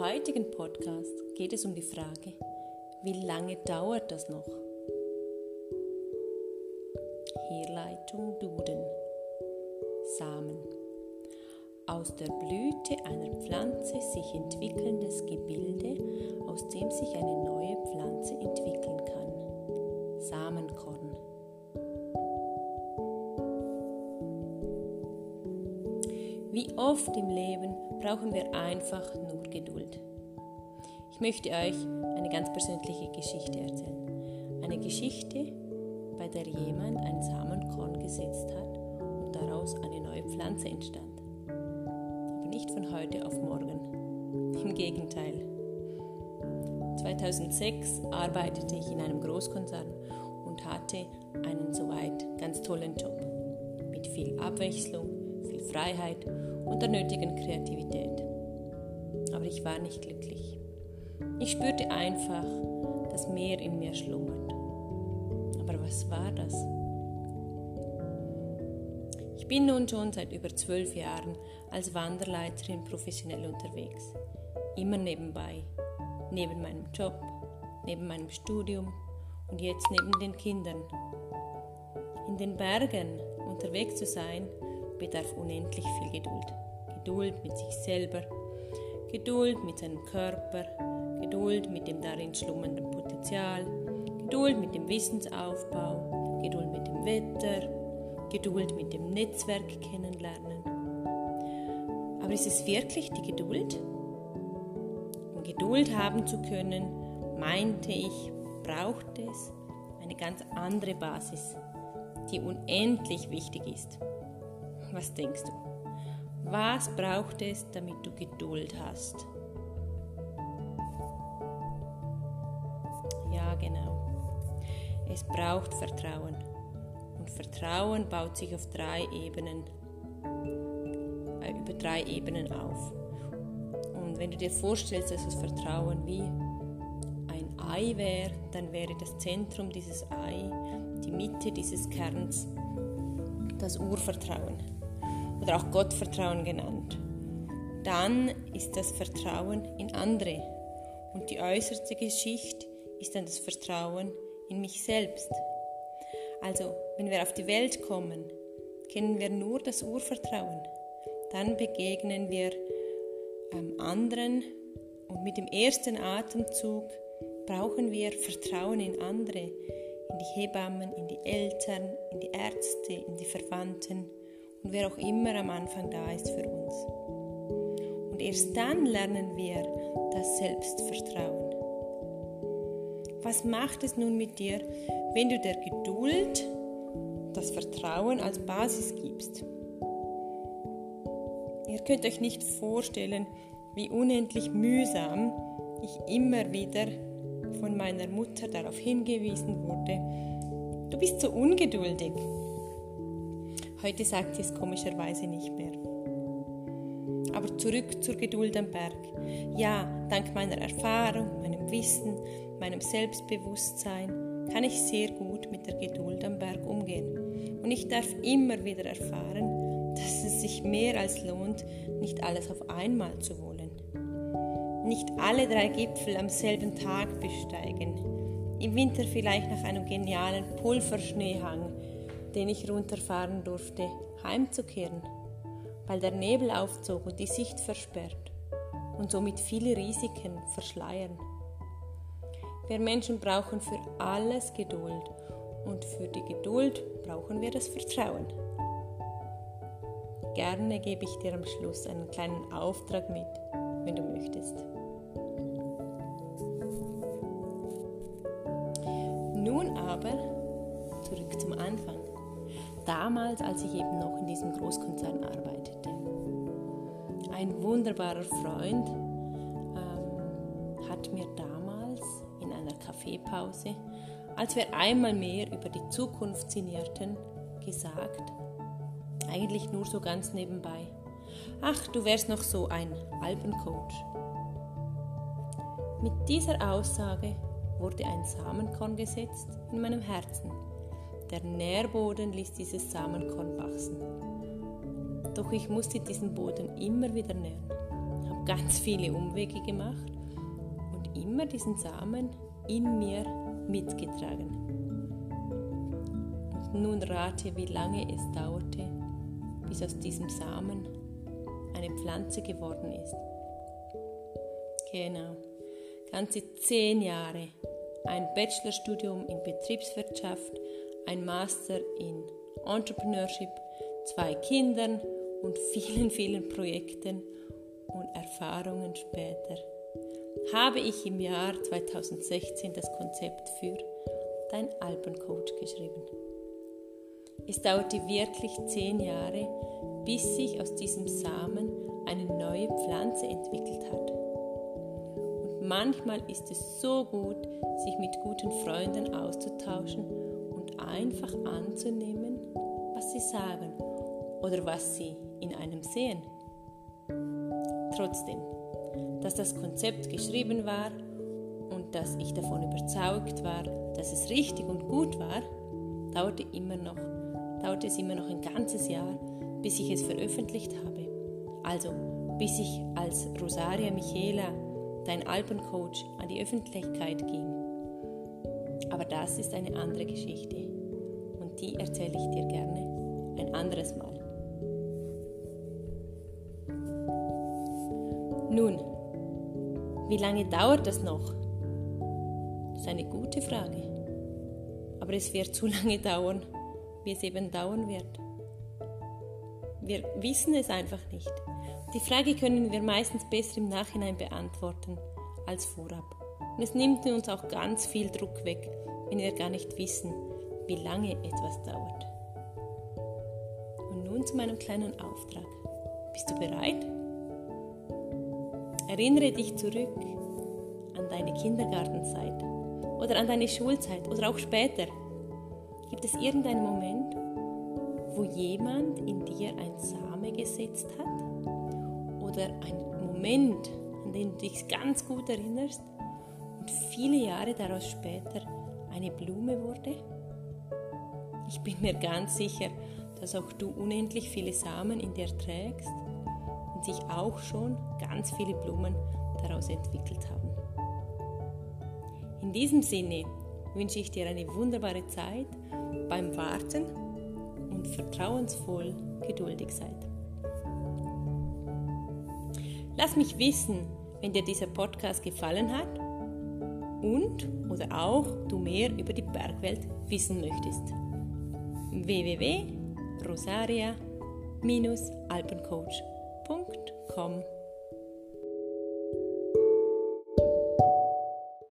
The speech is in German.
Heutigen Podcast geht es um die Frage, wie lange dauert das noch? Herleitung Duden. Samen. Aus der Blüte einer Pflanze sich entwickelndes Gebilde, aus dem sich eine neue Pflanze entwickeln kann. Samenkorn. Wie oft im Leben brauchen wir einfach nur Geduld. Ich möchte euch eine ganz persönliche Geschichte erzählen. Eine Geschichte, bei der jemand ein Samenkorn gesetzt hat und daraus eine neue Pflanze entstand. Aber nicht von heute auf morgen. Im Gegenteil. 2006 arbeitete ich in einem Großkonzern und hatte einen soweit ganz tollen Job. Mit viel Abwechslung, Freiheit und der nötigen Kreativität. Aber ich war nicht glücklich. Ich spürte einfach, dass mehr in mir schlummert. Aber was war das? Ich bin nun schon seit über zwölf Jahren als Wanderleiterin professionell unterwegs. Immer nebenbei. Neben meinem Job, neben meinem Studium und jetzt neben den Kindern. In den Bergen unterwegs zu sein, bedarf unendlich viel Geduld. Geduld mit sich selber, Geduld mit seinem Körper, Geduld mit dem darin schlummernden Potenzial, Geduld mit dem Wissensaufbau, Geduld mit dem Wetter, Geduld mit dem Netzwerk kennenlernen. Aber ist es wirklich die Geduld? Um Geduld haben zu können, meinte ich, braucht es eine ganz andere Basis, die unendlich wichtig ist. Was denkst du? Was braucht es, damit du Geduld hast? Ja, genau. Es braucht Vertrauen. Und Vertrauen baut sich auf drei Ebenen, äh, über drei Ebenen auf. Und wenn du dir vorstellst, dass das Vertrauen wie ein Ei wäre, dann wäre das Zentrum dieses Ei, die Mitte dieses Kerns, das Urvertrauen oder auch Gottvertrauen genannt. Dann ist das Vertrauen in andere und die äußerste Geschichte ist dann das Vertrauen in mich selbst. Also, wenn wir auf die Welt kommen, kennen wir nur das Urvertrauen. Dann begegnen wir ähm, anderen und mit dem ersten Atemzug brauchen wir Vertrauen in andere, in die Hebammen, in die Eltern, in die Ärzte, in die Verwandten und wer auch immer am Anfang da ist für uns. Und erst dann lernen wir das Selbstvertrauen. Was macht es nun mit dir, wenn du der Geduld das Vertrauen als Basis gibst? Ihr könnt euch nicht vorstellen, wie unendlich mühsam ich immer wieder von meiner Mutter darauf hingewiesen wurde, du bist so ungeduldig, Heute sagt sie es komischerweise nicht mehr. Aber zurück zur Geduld am Berg. Ja, dank meiner Erfahrung, meinem Wissen, meinem Selbstbewusstsein kann ich sehr gut mit der Geduld am Berg umgehen. Und ich darf immer wieder erfahren, dass es sich mehr als lohnt, nicht alles auf einmal zu wollen. Nicht alle drei Gipfel am selben Tag besteigen. Im Winter vielleicht nach einem genialen Pulverschneehang den ich runterfahren durfte, heimzukehren, weil der Nebel aufzog und die Sicht versperrt und somit viele Risiken verschleiern. Wir Menschen brauchen für alles Geduld und für die Geduld brauchen wir das Vertrauen. Gerne gebe ich dir am Schluss einen kleinen Auftrag mit, wenn du möchtest. Nun aber zurück zum Anfang damals, als ich eben noch in diesem Großkonzern arbeitete. Ein wunderbarer Freund ähm, hat mir damals in einer Kaffeepause, als wir einmal mehr über die Zukunft sinnierten, gesagt, eigentlich nur so ganz nebenbei, ach, du wärst noch so ein Alpencoach. Mit dieser Aussage wurde ein Samenkorn gesetzt in meinem Herzen der Nährboden ließ dieses Samenkorn wachsen. Doch ich musste diesen Boden immer wieder nähren, habe ganz viele Umwege gemacht und immer diesen Samen in mir mitgetragen. Und nun rate, wie lange es dauerte, bis aus diesem Samen eine Pflanze geworden ist. Genau, ganze zehn Jahre. Ein Bachelorstudium in Betriebswirtschaft, ein Master in Entrepreneurship, zwei Kindern und vielen, vielen Projekten und Erfahrungen später habe ich im Jahr 2016 das Konzept für Dein Alpencoach geschrieben. Es dauerte wirklich zehn Jahre, bis sich aus diesem Samen eine neue Pflanze entwickelt hat. Und manchmal ist es so gut, sich mit guten Freunden auszutauschen einfach anzunehmen, was sie sagen oder was sie in einem sehen. Trotzdem, dass das Konzept geschrieben war und dass ich davon überzeugt war, dass es richtig und gut war, dauerte, immer noch, dauerte es immer noch ein ganzes Jahr, bis ich es veröffentlicht habe. Also bis ich als Rosaria Michela, dein Alpencoach, an die Öffentlichkeit ging. Aber das ist eine andere Geschichte die erzähle ich dir gerne ein anderes Mal. Nun, wie lange dauert das noch? Das ist eine gute Frage. Aber es wird zu lange dauern, wie es eben dauern wird. Wir wissen es einfach nicht. Die Frage können wir meistens besser im Nachhinein beantworten als vorab. Und es nimmt uns auch ganz viel Druck weg, wenn wir gar nicht wissen, wie lange etwas dauert. Und nun zu meinem kleinen Auftrag. Bist du bereit? Erinnere dich zurück an deine Kindergartenzeit oder an deine Schulzeit oder auch später. Gibt es irgendeinen Moment, wo jemand in dir ein Same gesetzt hat? Oder ein Moment, an den du dich ganz gut erinnerst und viele Jahre daraus später eine Blume wurde? Ich bin mir ganz sicher, dass auch du unendlich viele Samen in dir trägst sich auch schon ganz viele Blumen daraus entwickelt haben. In diesem Sinne wünsche ich dir eine wunderbare Zeit beim Warten und vertrauensvoll geduldig seid. Lass mich wissen, wenn dir dieser Podcast gefallen hat und oder auch du mehr über die Bergwelt wissen möchtest. www.rosaria-alpencoach.com